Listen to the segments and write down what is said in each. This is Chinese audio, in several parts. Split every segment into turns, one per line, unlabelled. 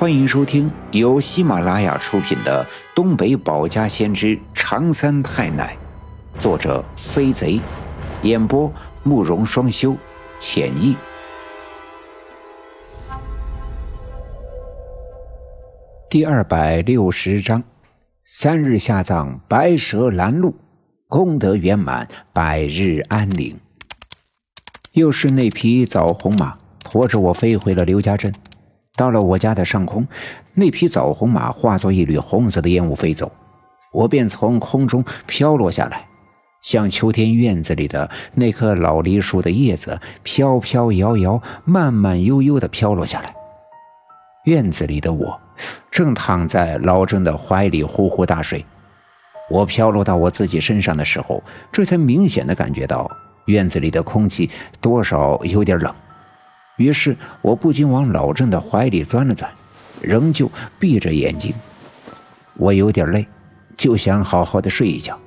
欢迎收听由喜马拉雅出品的《东北保家先知长三太奶》，作者飞贼，演播慕容双修，浅意。第二百六十章：三日下葬，白蛇拦路，功德圆满，百日安宁。又是那匹枣红马驮着我飞回了刘家镇。到了我家的上空，那匹枣红马化作一缕红色的烟雾飞走，我便从空中飘落下来，像秋天院子里的那棵老梨树的叶子，飘飘摇摇、慢慢悠悠地飘落下来。院子里的我正躺在老郑的怀里呼呼大睡。我飘落到我自己身上的时候，这才明显的感觉到院子里的空气多少有点冷。于是我不禁往老郑的怀里钻了钻，仍旧闭着眼睛。我有点累，就想好好的睡一觉。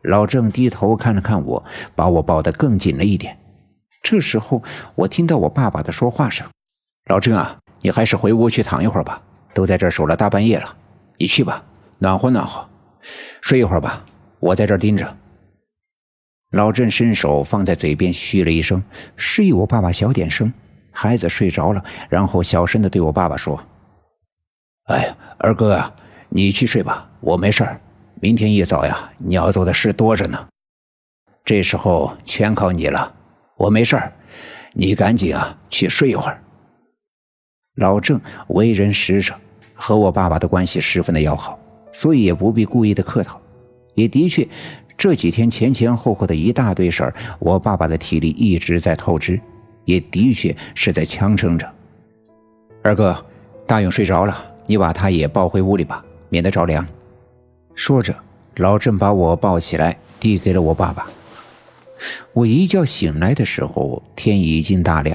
老郑低头看了看我，把我抱得更紧了一点。这时候我听到我爸爸的说话声：“老郑啊，你还是回屋去躺一会儿吧，都在这守了大半夜了，你去吧，暖和暖和，睡一会儿吧，我在这盯着。”老郑伸手放在嘴边，嘘了一声，示意我爸爸小点声。孩子睡着了，然后小声的对我爸爸说：“哎，二哥啊，你去睡吧，我没事儿。明天一早呀，你要做的事多着呢。这时候全靠你了，我没事儿，你赶紧啊去睡一会儿。”老郑为人实诚，和我爸爸的关系十分的要好，所以也不必故意的客套，也的确。这几天前前后后的一大堆事儿，我爸爸的体力一直在透支，也的确是在强撑着。二哥，大勇睡着了，你把他也抱回屋里吧，免得着凉。说着，老郑把我抱起来，递给了我爸爸。我一觉醒来的时候，天已经大亮。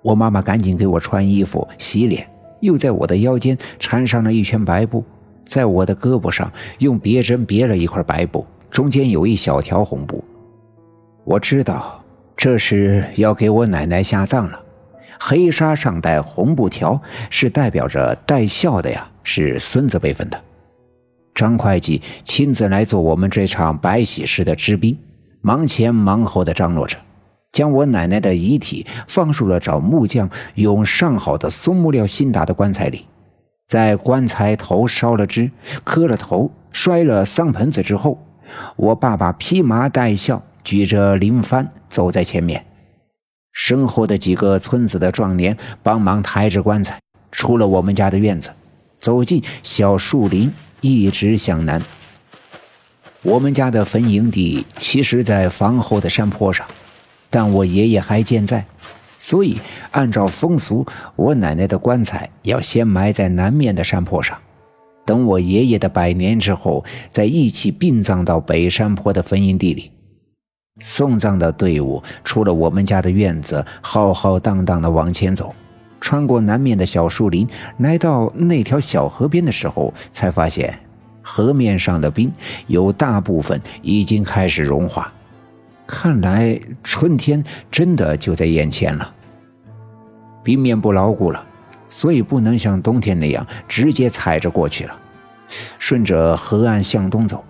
我妈妈赶紧给我穿衣服、洗脸，又在我的腰间缠上了一圈白布，在我的胳膊上用别针别了一块白布。中间有一小条红布，我知道这是要给我奶奶下葬了。黑纱上带红布条，是代表着带孝的呀，是孙子辈分的。张会计亲自来做我们这场白喜事的支兵，忙前忙后的张罗着，将我奶奶的遗体放入了找木匠用上好的松木料新打的棺材里，在棺材头烧了纸，磕了头，摔了丧盆子之后。我爸爸披麻戴孝，举着灵幡走在前面，身后的几个村子的壮年帮忙抬着棺材，出了我们家的院子，走进小树林，一直向南。我们家的坟营地其实在房后的山坡上，但我爷爷还健在，所以按照风俗，我奶奶的棺材要先埋在南面的山坡上。等我爷爷的百年之后，再一起殡葬到北山坡的坟营地里。送葬的队伍出了我们家的院子，浩浩荡荡地往前走，穿过南面的小树林，来到那条小河边的时候，才发现河面上的冰有大部分已经开始融化，看来春天真的就在眼前了。冰面不牢固了。所以不能像冬天那样直接踩着过去了。顺着河岸向东走，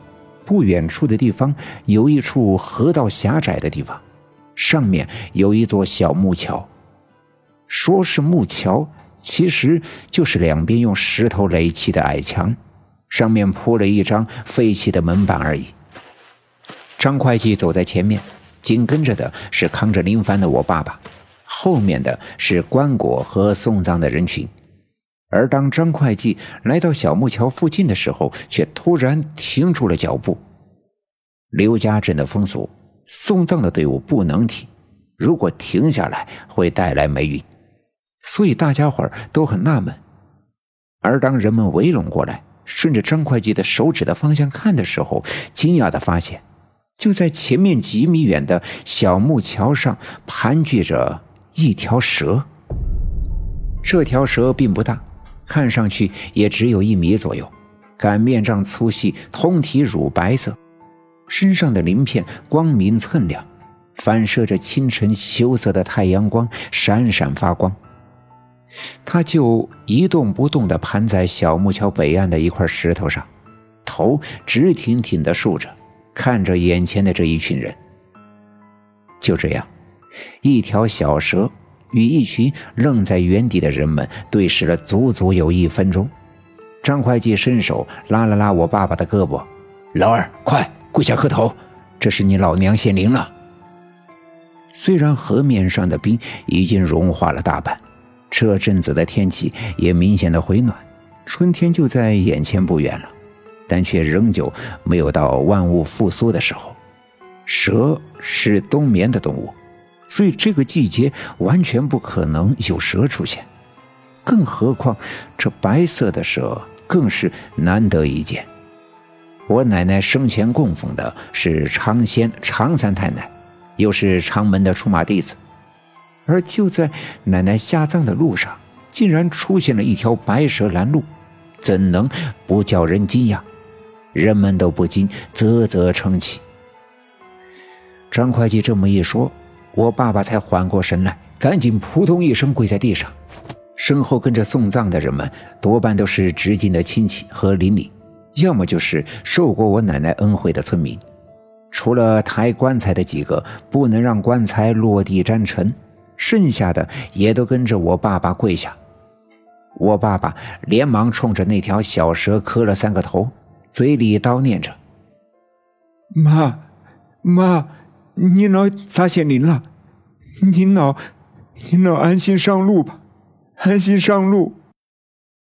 不远处的地方有一处河道狭窄的地方，上面有一座小木桥。说是木桥，其实就是两边用石头垒起的矮墙，上面铺了一张废弃的门板而已。张会计走在前面，紧跟着的是扛着林帆的我爸爸。后面的是棺椁和送葬的人群，而当张会计来到小木桥附近的时候，却突然停住了脚步。刘家镇的风俗，送葬的队伍不能停，如果停下来会带来霉运，所以大家伙都很纳闷。而当人们围拢过来，顺着张会计的手指的方向看的时候，惊讶的发现，就在前面几米远的小木桥上盘踞着。一条蛇，这条蛇并不大，看上去也只有一米左右，擀面杖粗细，通体乳白色，身上的鳞片光明锃亮，反射着清晨羞涩的太阳光，闪闪发光。他就一动不动地盘在小木桥北岸的一块石头上，头直挺挺地竖着，看着眼前的这一群人。就这样，一条小蛇与一群愣在原地的人们对视了足足有一分钟。张会计伸手拉了拉我爸爸的胳膊：“老二，快跪下磕头，这是你老娘显灵了。”虽然河面上的冰已经融化了大半。这阵子的天气也明显的回暖，春天就在眼前不远了，但却仍旧没有到万物复苏的时候。蛇是冬眠的动物，所以这个季节完全不可能有蛇出现。更何况这白色的蛇更是难得一见。我奶奶生前供奉的是长仙常三太奶，又是长门的出马弟子。而就在奶奶下葬的路上，竟然出现了一条白蛇拦路，怎能不叫人惊讶？人们都不禁啧啧称奇。张会计这么一说，我爸爸才缓过神来，赶紧扑通一声跪在地上。身后跟着送葬的人们，多半都是直近的亲戚和邻里，要么就是受过我奶奶恩惠的村民。除了抬棺材的几个，不能让棺材落地沾尘。剩下的也都跟着我爸爸跪下，我爸爸连忙冲着那条小蛇磕了三个头，嘴里叨念着：“
妈，妈，您老咋显灵了？您老，您老安心上路吧，安心上路。”